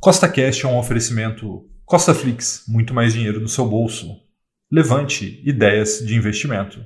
Costa Cash é um oferecimento Costa Flix, muito mais dinheiro no seu bolso. Levante ideias de investimento.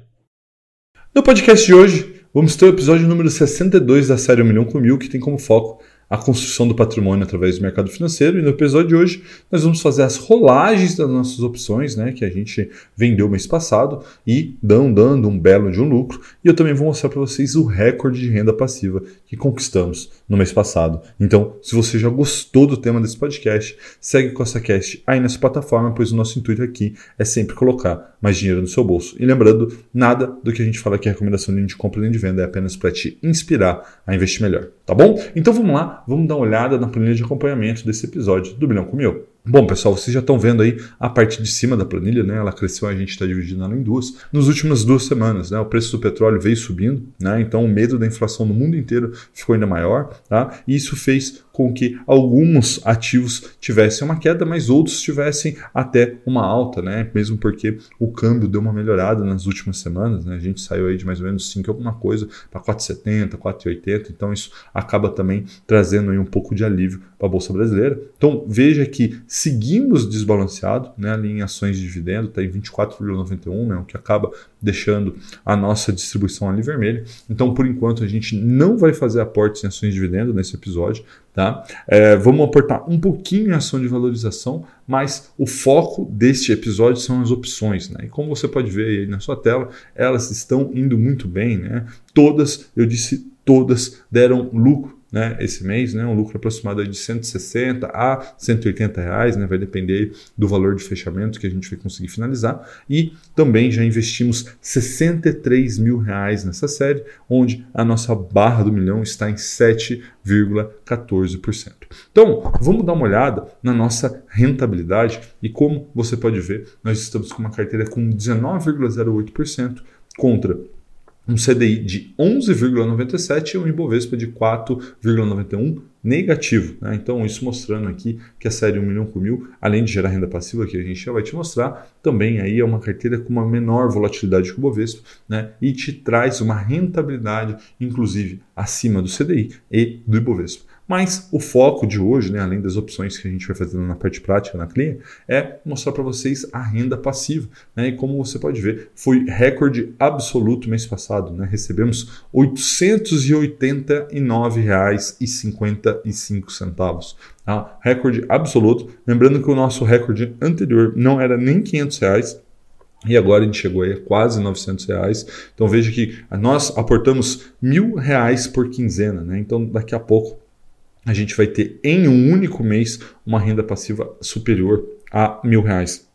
No podcast de hoje, vamos ter o episódio número 62 da série 1 milhão com mil, que tem como foco a construção do patrimônio através do mercado financeiro. E no episódio de hoje, nós vamos fazer as rolagens das nossas opções, né, que a gente vendeu mês passado e dando um belo de um lucro. E eu também vou mostrar para vocês o recorde de renda passiva que conquistamos no mês passado. Então, se você já gostou do tema desse podcast, segue o CostaCast aí nessa plataforma, pois o nosso intuito aqui é sempre colocar mais dinheiro no seu bolso. E lembrando, nada do que a gente fala aqui é recomendação nem de compra nem de venda, é apenas para te inspirar a investir melhor, tá bom? Então vamos lá, vamos dar uma olhada na planilha de acompanhamento desse episódio do Bilhão com Mil. Bom, pessoal, vocês já estão vendo aí a parte de cima da planilha, né? Ela cresceu, a gente está dividindo ela em duas. Nas últimas duas semanas, né? O preço do petróleo veio subindo, né? Então o medo da inflação no mundo inteiro ficou ainda maior, tá? E isso fez com que alguns ativos tivessem uma queda, mas outros tivessem até uma alta, né? Mesmo porque o câmbio deu uma melhorada nas últimas semanas, né? A gente saiu aí de mais ou menos 5 alguma coisa para 4,70, 4,80, então isso acaba também trazendo aí um pouco de alívio para a bolsa brasileira. Então veja que seguimos desbalanceado, né? Ali em ações de dividendo está em 24,91, né? O que acaba deixando a nossa distribuição ali vermelha. Então, por enquanto, a gente não vai fazer aportes em ações de dividendo nesse episódio, tá? É, vamos aportar um pouquinho em ação de valorização, mas o foco deste episódio são as opções, né? E como você pode ver aí na sua tela, elas estão indo muito bem, né? Todas, eu disse todas deram lucro né, esse mês, né, um lucro aproximado de 160 a 180 reais, né, vai depender do valor de fechamento que a gente vai conseguir finalizar. E também já investimos 63 mil reais nessa série, onde a nossa barra do milhão está em 7,14%. Então, vamos dar uma olhada na nossa rentabilidade e como você pode ver, nós estamos com uma carteira com 19,08% contra um CDI de 11,97 e um Ibovespa de 4,91 negativo. Né? Então, isso mostrando aqui que a série 1 milhão por mil, além de gerar renda passiva, que a gente já vai te mostrar, também aí é uma carteira com uma menor volatilidade que o Ibovespa né? e te traz uma rentabilidade, inclusive, acima do CDI e do Ibovespa. Mas o foco de hoje, né, além das opções que a gente vai fazendo na parte prática na Clear, é mostrar para vocês a renda passiva. Né? E como você pode ver, foi recorde absoluto mês passado. Né? Recebemos R$ 889,55. Tá? Recorde absoluto. Lembrando que o nosso recorde anterior não era nem 500 reais, e agora a gente chegou aí a quase 900 reais. Então veja que nós aportamos mil reais por quinzena, né? Então daqui a pouco a gente vai ter em um único mês uma renda passiva superior a mil reais.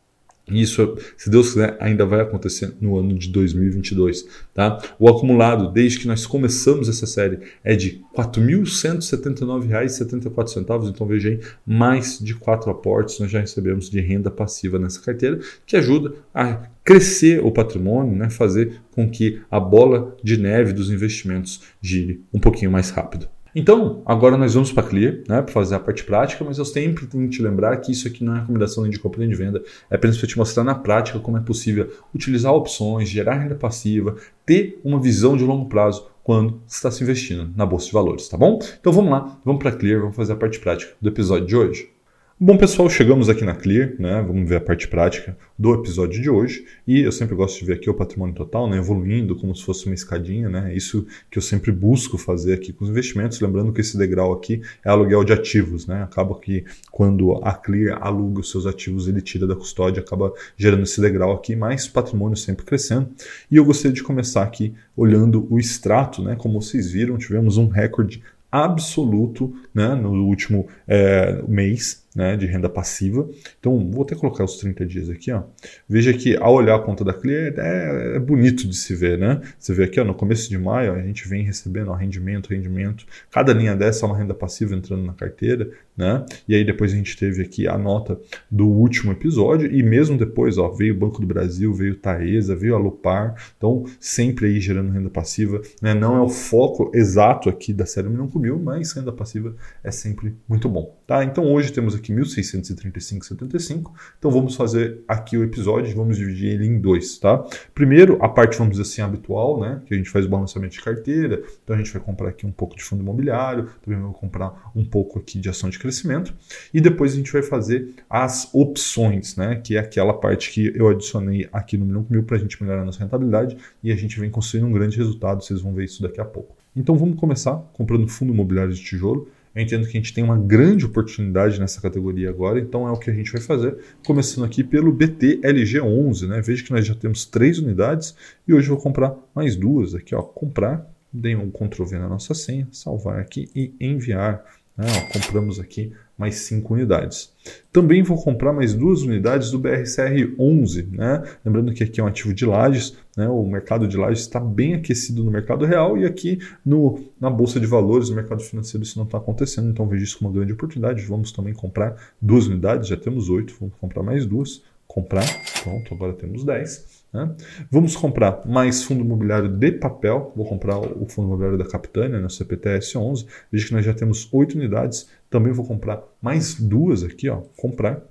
Isso, se Deus quiser, ainda vai acontecer no ano de 2022. Tá? O acumulado, desde que nós começamos essa série, é de R$ 4.179,74. Então veja aí, mais de quatro aportes nós já recebemos de renda passiva nessa carteira, que ajuda a crescer o patrimônio, né? fazer com que a bola de neve dos investimentos gire um pouquinho mais rápido. Então, agora nós vamos para a Clear, né, para fazer a parte prática, mas eu sempre tenho que te lembrar que isso aqui não é recomendação nem de compra nem de venda, é apenas para te mostrar na prática como é possível utilizar opções, gerar renda passiva, ter uma visão de longo prazo quando está se investindo na bolsa de valores, tá bom? Então vamos lá, vamos para a Clear, vamos fazer a parte prática do episódio de hoje. Bom, pessoal, chegamos aqui na Clear, né? Vamos ver a parte prática do episódio de hoje. E eu sempre gosto de ver aqui o patrimônio total, né? Evoluindo como se fosse uma escadinha, né? Isso que eu sempre busco fazer aqui com os investimentos. Lembrando que esse degrau aqui é aluguel de ativos, né? Acaba que quando a Clear aluga os seus ativos, ele tira da custódia, acaba gerando esse degrau aqui, mas patrimônio sempre crescendo. E eu gostaria de começar aqui olhando o extrato, né? Como vocês viram, tivemos um recorde absoluto né, no último é, mês né, de renda passiva. Então, vou até colocar os 30 dias aqui. Ó. Veja que ao olhar a conta da Clear é, é bonito de se ver. Né? Você vê aqui ó, no começo de maio, a gente vem recebendo ó, rendimento, rendimento. Cada linha dessa é uma renda passiva entrando na carteira. Né? E aí depois a gente teve aqui a nota do último episódio e mesmo depois ó, veio o Banco do Brasil, veio Taesa, veio a Lupar. Então, sempre aí gerando renda passiva. Né? Não é o foco exato aqui da série Milhão com Mil, mas renda passiva é sempre muito bom. Tá? Então, hoje temos aqui aqui 1.635,75. Então vamos fazer aqui o episódio, vamos dividir ele em dois, tá? Primeiro, a parte, vamos dizer assim, habitual, né? Que a gente faz o balanceamento de carteira. Então a gente vai comprar aqui um pouco de fundo imobiliário, também vamos comprar um pouco aqui de ação de crescimento. E depois a gente vai fazer as opções, né? Que é aquela parte que eu adicionei aqui no Milhão Mil para a gente melhorar a nossa rentabilidade e a gente vem construindo um grande resultado. Vocês vão ver isso daqui a pouco. Então vamos começar comprando fundo imobiliário de tijolo. Eu entendo que a gente tem uma grande oportunidade nessa categoria agora, então é o que a gente vai fazer, começando aqui pelo BTLG11, né? Veja que nós já temos três unidades e hoje eu vou comprar mais duas aqui, ó, comprar, dei um Ctrl V na nossa senha, salvar aqui e enviar. Né? Compramos aqui mais 5 unidades. Também vou comprar mais duas unidades do BRCR 11. Né? Lembrando que aqui é um ativo de lajes, né? o mercado de lajes está bem aquecido no mercado real e aqui no, na Bolsa de Valores, no mercado financeiro, isso não está acontecendo. Então vejo isso como uma grande oportunidade. Vamos também comprar duas unidades, já temos oito, vamos comprar mais duas. Comprar, pronto, agora temos 10. Né? Vamos comprar mais fundo imobiliário de papel. Vou comprar o fundo imobiliário da Capitânia, no CPTS 11. Veja que nós já temos oito unidades. Também vou comprar mais duas aqui, ó, comprar.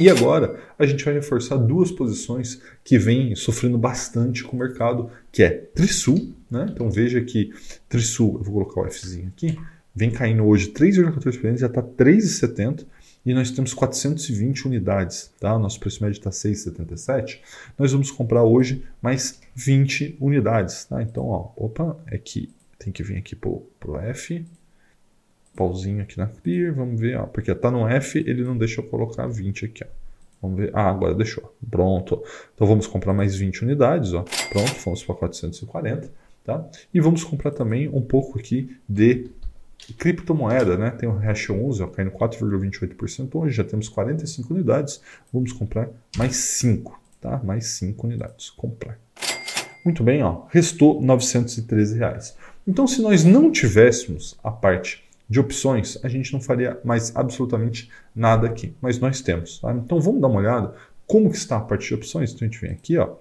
E agora a gente vai reforçar duas posições que vêm sofrendo bastante com o mercado, que é Trisul, né? Então veja que Trisul, eu vou colocar o Fzinho aqui, vem caindo hoje 3,14%, já está 3,70% e nós temos 420 unidades, tá? Nosso preço médio está 6,77. Nós vamos comprar hoje mais 20 unidades, tá? Então, ó, opa, é que tem que vir aqui pro, pro F, pauzinho aqui na Clear, vamos ver, ó, porque tá no F, ele não deixa eu colocar 20 aqui, ó. Vamos ver. Ah, agora deixou. Pronto. Então vamos comprar mais 20 unidades, ó. Pronto, fomos para 440, tá? E vamos comprar também um pouco aqui de criptomoeda, né? Tem o Hash 11, ó, caindo 4,28%. Hoje já temos 45 unidades. Vamos comprar mais 5, tá? Mais 5 unidades. Comprar. Muito bem, ó. Restou 913 reais. Então, se nós não tivéssemos a parte de opções, a gente não faria mais absolutamente nada aqui. Mas nós temos, tá? Então, vamos dar uma olhada como que está a parte de opções. Então, a gente vem aqui, ó.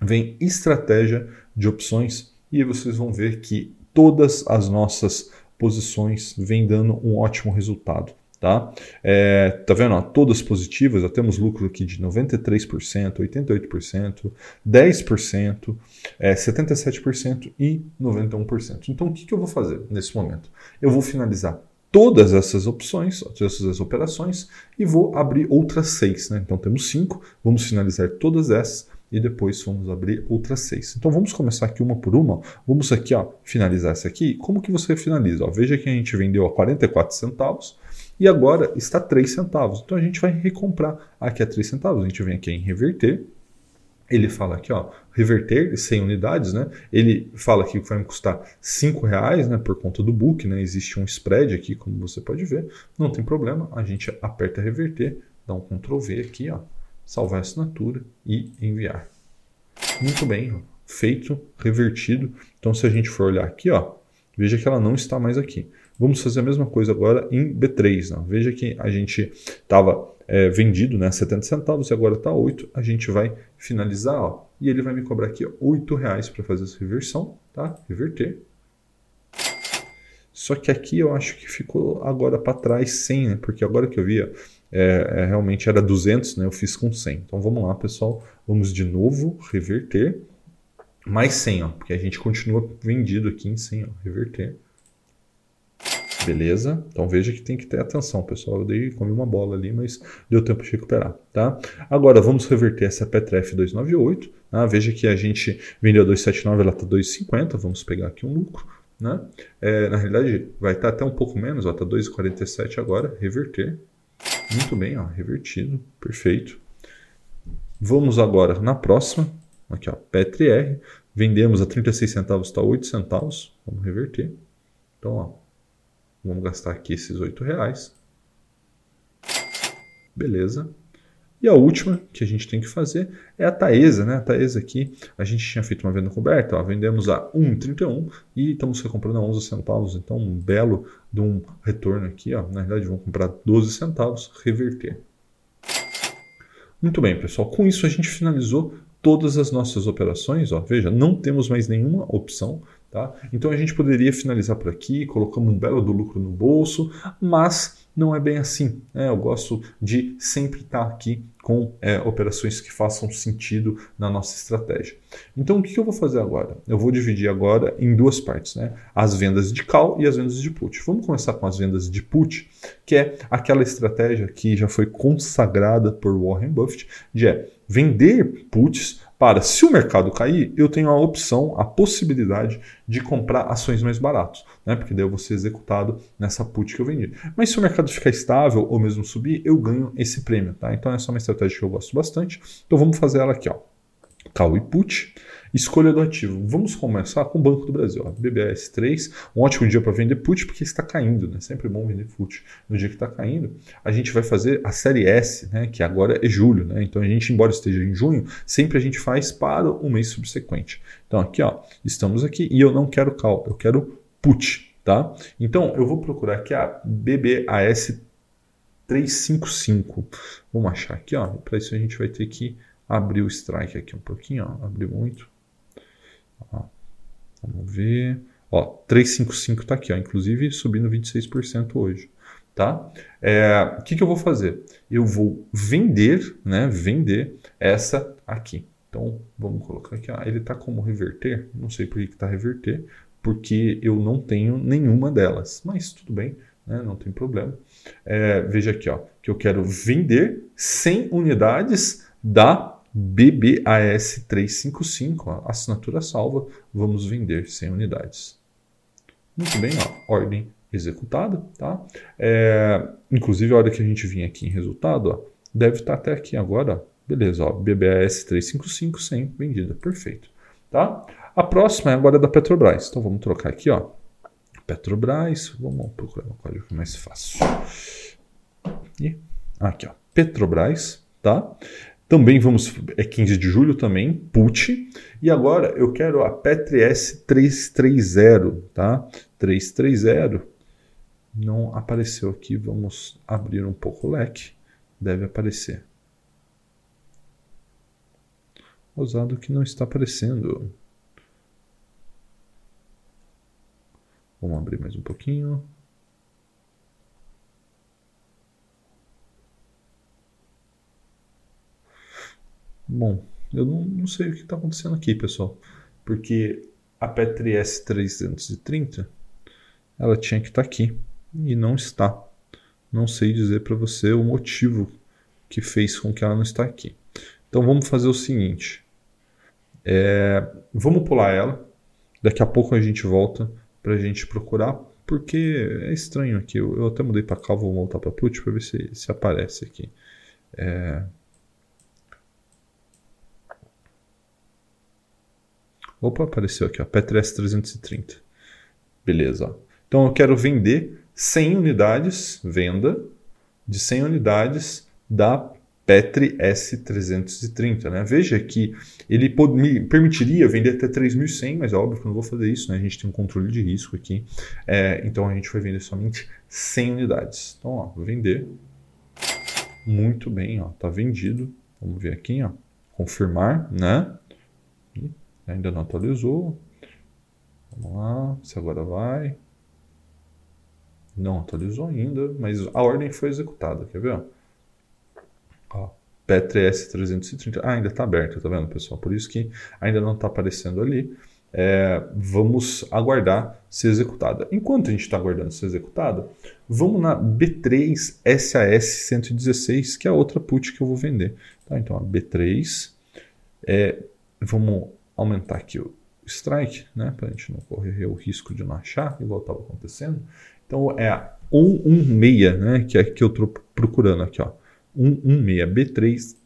Vem estratégia de opções e vocês vão ver que todas as nossas posições vem dando um ótimo resultado. Tá? É, tá vendo? Ó, todas positivas, já temos lucro aqui de 93%, 88%, 10%, é, 77% e 91%. Então, o que, que eu vou fazer nesse momento? Eu vou finalizar todas essas opções, todas essas operações e vou abrir outras seis. Né? Então, temos cinco, vamos finalizar todas essas e depois vamos abrir outras seis. Então vamos começar aqui uma por uma. Vamos aqui ó, finalizar essa aqui. Como que você finaliza? Ó, veja que a gente vendeu a 44 centavos e agora está 3 centavos. Então a gente vai recomprar aqui a 3 centavos. A gente vem aqui em reverter. Ele fala aqui, ó, reverter 100 unidades, né? Ele fala aqui que vai me custar 5 reais, né? Por conta do book, né? Existe um spread aqui, como você pode ver. Não tem problema. A gente aperta reverter, dá um Ctrl V aqui, ó salvar a assinatura e enviar. Muito bem, feito, revertido. Então, se a gente for olhar aqui, ó, veja que ela não está mais aqui. Vamos fazer a mesma coisa agora em B3. Né? Veja que a gente estava é, vendido né, 70 centavos e agora está 8. A gente vai finalizar ó, e ele vai me cobrar aqui ó, 8 reais para fazer essa reversão. Tá? Reverter. Só que aqui eu acho que ficou agora para trás 100, né? porque agora que eu vi, ó, é, é, realmente era 200, né? eu fiz com 100. Então vamos lá, pessoal. Vamos de novo reverter. Mais 100, ó, porque a gente continua vendido aqui em 100. Ó, reverter. Beleza? Então veja que tem que ter atenção, pessoal. Eu dei, comi uma bola ali, mas deu tempo de recuperar. Tá? Agora vamos reverter essa Petref 298. Tá? Veja que a gente vendeu a 279, ela está 250. Vamos pegar aqui um lucro. Né? É, na realidade, vai estar tá até um pouco menos, está 2,47 agora. Reverter. Muito bem, ó, revertido, perfeito. Vamos agora na próxima, aqui ó, Petri R, vendemos a 36 centavos, está 8 centavos, vamos reverter. Então, ó, vamos gastar aqui esses 8 reais. Beleza. E a última que a gente tem que fazer é a Taesa, né? A Taesa aqui, a gente tinha feito uma venda coberta, ó, vendemos a 1,31 e estamos recomprando a 11 centavos, então um belo de um retorno aqui, ó. Na verdade, vamos comprar 12 centavos, reverter. Muito bem, pessoal. Com isso a gente finalizou todas as nossas operações. Ó. Veja, não temos mais nenhuma opção. Tá? Então a gente poderia finalizar por aqui, colocamos um belo do lucro no bolso, mas não é bem assim. Né? Eu gosto de sempre estar aqui com é, operações que façam sentido na nossa estratégia. Então, o que eu vou fazer agora? Eu vou dividir agora em duas partes, né? As vendas de call e as vendas de put. Vamos começar com as vendas de put, que é aquela estratégia que já foi consagrada por Warren Buffett, de é vender puts para, se o mercado cair, eu tenho a opção, a possibilidade de comprar ações mais baratas, né? porque daí eu vou ser executado nessa put que eu vendi. Mas se o mercado ficar estável ou mesmo subir, eu ganho esse prêmio. Tá? Então essa é uma estratégia que eu gosto bastante. Então vamos fazer ela aqui. Ó. Call e put. Escolha do ativo. Vamos começar com o Banco do Brasil. Ó, BBS3, um ótimo dia para vender put porque está caindo, né? Sempre bom vender put. No dia que está caindo, a gente vai fazer a série S, né? Que agora é julho, né? Então a gente, embora esteja em junho, sempre a gente faz para o mês subsequente. Então aqui, ó, estamos aqui e eu não quero call, eu quero put, tá? Então eu vou procurar aqui a BBAS 355. Vamos achar aqui, ó. Para isso a gente vai ter que abrir o strike aqui um pouquinho, ó. Abrir muito. Ó, vamos ver. Ó, 355 está aqui, ó, inclusive subindo 26% hoje. Tá? É, o que, que eu vou fazer? Eu vou vender, né, vender essa aqui. Então, vamos colocar aqui. Ó, ele está como reverter? Não sei por que está reverter, porque eu não tenho nenhuma delas. Mas tudo bem, né, não tem problema. É, veja aqui, ó, que eu quero vender 100 unidades da BBAS 355, assinatura salva, vamos vender 100 unidades. Muito bem, ó, ordem executada, tá? É, inclusive, a hora que a gente vir aqui em resultado, ó, deve estar até aqui agora, ó. beleza, ó, BBAS 355, 100 vendida, perfeito, tá? A próxima é agora da Petrobras, então vamos trocar aqui, ó, Petrobras, vamos procurar um código mais fácil. E aqui, ó, Petrobras, tá? Também vamos, é 15 de julho também, put. E agora eu quero a Petri S330, tá? 330. Não apareceu aqui, vamos abrir um pouco o leque. Deve aparecer. Ousado que não está aparecendo. Vamos abrir mais um pouquinho. Bom, eu não, não sei o que está acontecendo aqui, pessoal. Porque a Petri S330 ela tinha que estar tá aqui e não está. Não sei dizer para você o motivo que fez com que ela não está aqui. Então vamos fazer o seguinte. É, vamos pular ela. Daqui a pouco a gente volta para a gente procurar, porque é estranho aqui. Eu, eu até mudei para cá, vou voltar para put para ver se, se aparece aqui. É, Opa, apareceu aqui, ó, P3 330. Beleza. Então eu quero vender 100 unidades, venda de 100 unidades da Petri S330. Né? Veja que ele me permitiria vender até 3.100, mas é óbvio que eu não vou fazer isso, né? a gente tem um controle de risco aqui. É, então a gente vai vender somente 100 unidades. Então, ó, vender. Muito bem, ó, tá vendido. Vamos ver aqui, ó, confirmar, né? Ainda não atualizou. Vamos lá, se agora vai. Não atualizou ainda, mas a ordem foi executada, quer ver? Ó, P3S 330. Ah, ainda está aberta, tá vendo, pessoal? Por isso que ainda não está aparecendo ali. É, vamos aguardar ser executada. Enquanto a gente está aguardando ser executada, vamos na B3 SAS 116, que é a outra put que eu vou vender. Tá? Então, a B3, é, vamos aumentar aqui o strike, né, para a gente não correr o risco de não achar, igual estava acontecendo. Então é a 116, né, que é que eu estou procurando aqui, ó. 116 B3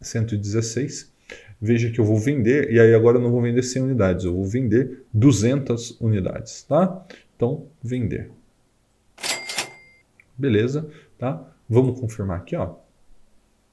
116. Veja que eu vou vender, e aí agora eu não vou vender 100 unidades, eu vou vender 200 unidades, tá? Então, vender. Beleza, tá? Vamos confirmar aqui, ó.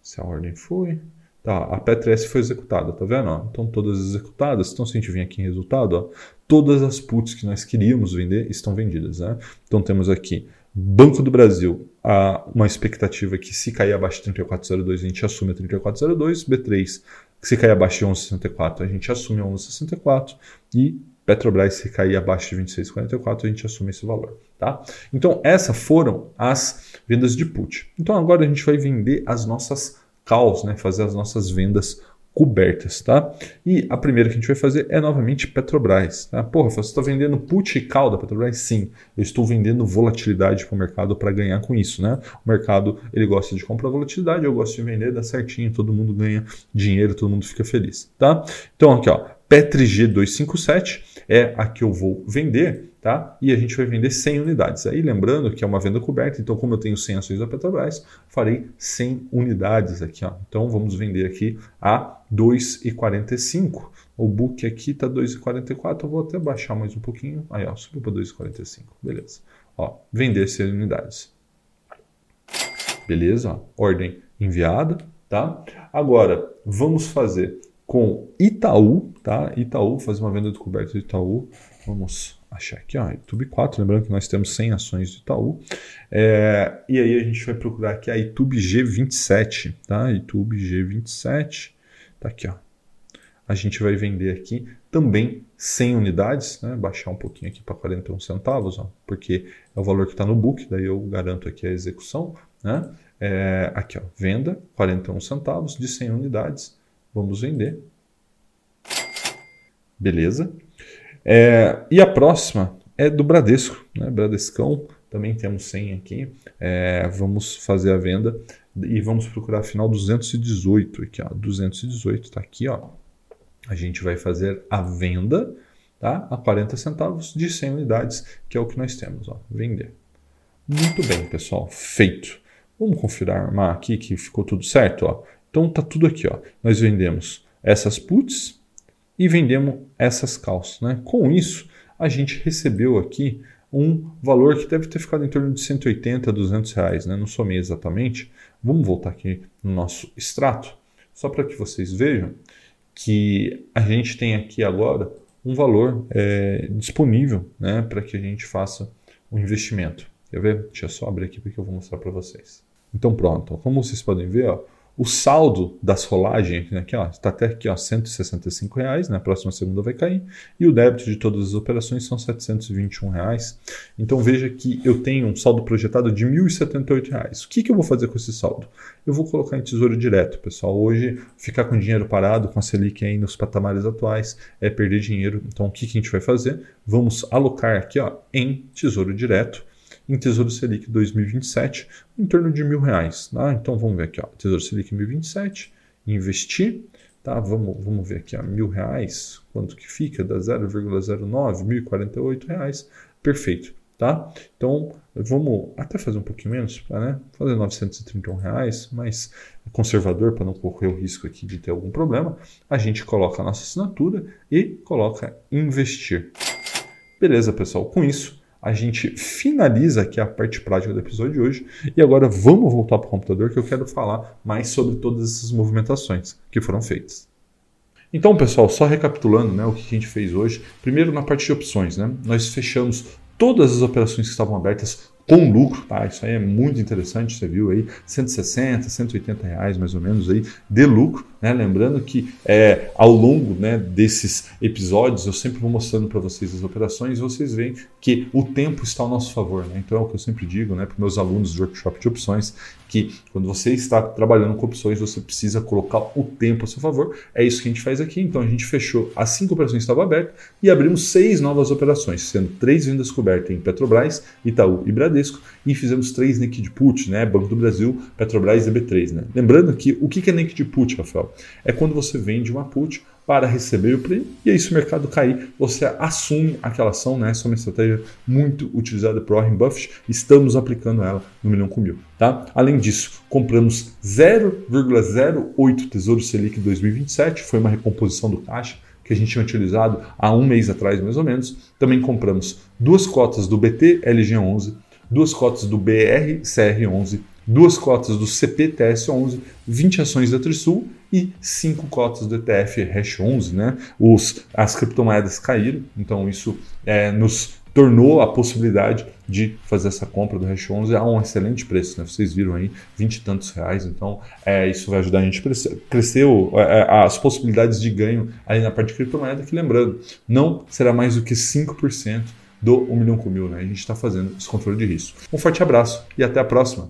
Se a ordem foi. Tá, a P3 foi executada, tá vendo? Ó? Então todas executadas. Então se a gente vir aqui em resultado, ó, todas as puts que nós queríamos vender estão vendidas. Né? Então temos aqui Banco do Brasil, a, uma expectativa que se cair abaixo de 34,02 a gente assume a 34,02, B3 que se cair abaixo de 11,64 a gente assume a 11,64 e Petrobras se cair abaixo de 26,44, a gente assume esse valor. Tá? Então, essas foram as vendas de put. Então, agora a gente vai vender as nossas calls, né? fazer as nossas vendas cobertas, tá? E a primeira que a gente vai fazer é novamente Petrobras, tá? Porra, você está vendendo put e call da Petrobras? Sim, eu estou vendendo volatilidade para o mercado para ganhar com isso, né? O mercado, ele gosta de comprar volatilidade, eu gosto de vender, dá certinho, todo mundo ganha dinheiro, todo mundo fica feliz, tá? Então aqui, ó, PetriG 257 é a que eu vou vender, tá? E a gente vai vender 100 unidades. Aí lembrando que é uma venda coberta, então como eu tenho 100 ações da Petrobras, farei 100 unidades aqui, ó. Então vamos vender aqui a 2,45. O book aqui está 2,44, eu vou até baixar mais um pouquinho. Aí, ó, subiu para 2,45. Beleza. Ó, vender 100 unidades. Beleza? Ordem enviada, tá? Agora, vamos fazer com Itaú, tá? Itaú, fazer uma venda de coberta de Itaú. Vamos achar aqui, ó, YouTube 4, lembrando que nós temos 100 ações de Itaú. É, e aí a gente vai procurar aqui a YouTube G27, tá? YouTube G27, tá aqui, ó. A gente vai vender aqui também 100 unidades, né? baixar um pouquinho aqui para 41 centavos, ó, porque é o valor que está no book, daí eu garanto aqui a execução. Né? É, aqui, ó, venda 41 centavos de 100 unidades, vamos vender. Beleza? É, e a próxima é do Bradesco, né? Bradescão, também temos 100 aqui. É, vamos fazer a venda e vamos procurar a final 218 aqui, ó. 218 está aqui, ó. A gente vai fazer a venda, tá? A 40 centavos de 100 unidades, que é o que nós temos, ó. Vender. Muito bem, pessoal, feito. Vamos confirmar aqui que ficou tudo certo, ó. Então tá tudo aqui, ó. Nós vendemos essas puts, e vendemos essas calças. Né? Com isso, a gente recebeu aqui um valor que deve ter ficado em torno de 180 a 200 reais, né? não somei exatamente. Vamos voltar aqui no nosso extrato, só para que vocês vejam que a gente tem aqui agora um valor é, disponível né, para que a gente faça o um investimento. Quer ver? Deixa eu só abrir aqui porque eu vou mostrar para vocês. Então pronto, como vocês podem ver, ó, o saldo das rolagens aqui, ó, está até aqui, ó, 165 reais, na né? próxima segunda vai cair, e o débito de todas as operações são 721 reais. Então veja que eu tenho um saldo projetado de 1.078 reais. O que, que eu vou fazer com esse saldo? Eu vou colocar em tesouro direto, pessoal. Hoje ficar com dinheiro parado, com a Selic aí nos patamares atuais, é perder dinheiro. Então o que, que a gente vai fazer? Vamos alocar aqui, ó, em tesouro direto em Tesouro Selic 2027 em torno de mil reais. Tá? Então vamos ver aqui, ó, Tesouro Selic 2027, investir, tá? Vamos, vamos ver aqui, ó, mil reais, quanto que fica? Da 0,09, 1.048 reais, perfeito. Tá? Então vamos até fazer um pouquinho menos, né? fazer 931 reais, mais conservador para não correr o risco aqui de ter algum problema. A gente coloca a nossa assinatura e coloca investir. Beleza, pessoal? Com isso a gente finaliza aqui a parte prática do episódio de hoje e agora vamos voltar para o computador que eu quero falar mais sobre todas essas movimentações que foram feitas. Então, pessoal, só recapitulando né, o que a gente fez hoje. Primeiro, na parte de opções, né, nós fechamos todas as operações que estavam abertas com lucro, tá? Isso aí é muito interessante, você viu aí, 160, 180 reais mais ou menos aí de lucro, né? Lembrando que é, ao longo né, desses episódios eu sempre vou mostrando para vocês as operações e vocês veem que o tempo está ao nosso favor, né? Então é o que eu sempre digo, né, para meus alunos do workshop de opções, que quando você está trabalhando com opções, você precisa colocar o tempo a seu favor. É isso que a gente faz aqui. Então a gente fechou as cinco operações que estavam abertas e abrimos seis novas operações, sendo três vendas cobertas em Petrobras, Itaú e Bradesco, e fizemos três Naked Put, né? Banco do Brasil, Petrobras e B3. Né? Lembrando que o que é Naked Put, Rafael? É quando você vende uma put para receber o prêmio, e aí se o mercado cair, você assume aquela ação, né? Essa é uma estratégia muito utilizada por Warren Buffett, estamos aplicando ela no milhão com mil, tá? Além disso, compramos 0,08 Tesouro Selic 2027, foi uma recomposição do caixa que a gente tinha utilizado há um mês atrás, mais ou menos. Também compramos duas cotas do BT LG11, duas cotas do BR CR11, duas cotas do CPTS11, 20 ações da Trisul e cinco cotas do ETF Hash 11, né? Os, as criptomoedas caíram, então isso é, nos tornou a possibilidade de fazer essa compra do Hash 11 a um excelente preço. Né? Vocês viram aí, 20 e tantos reais. Então, é, isso vai ajudar a gente a crescer o, é, as possibilidades de ganho ali na parte de criptomoeda, que lembrando, não será mais do que 5% do 1 milhão com mil. Né? A gente está fazendo esse controle de risco. Um forte abraço e até a próxima.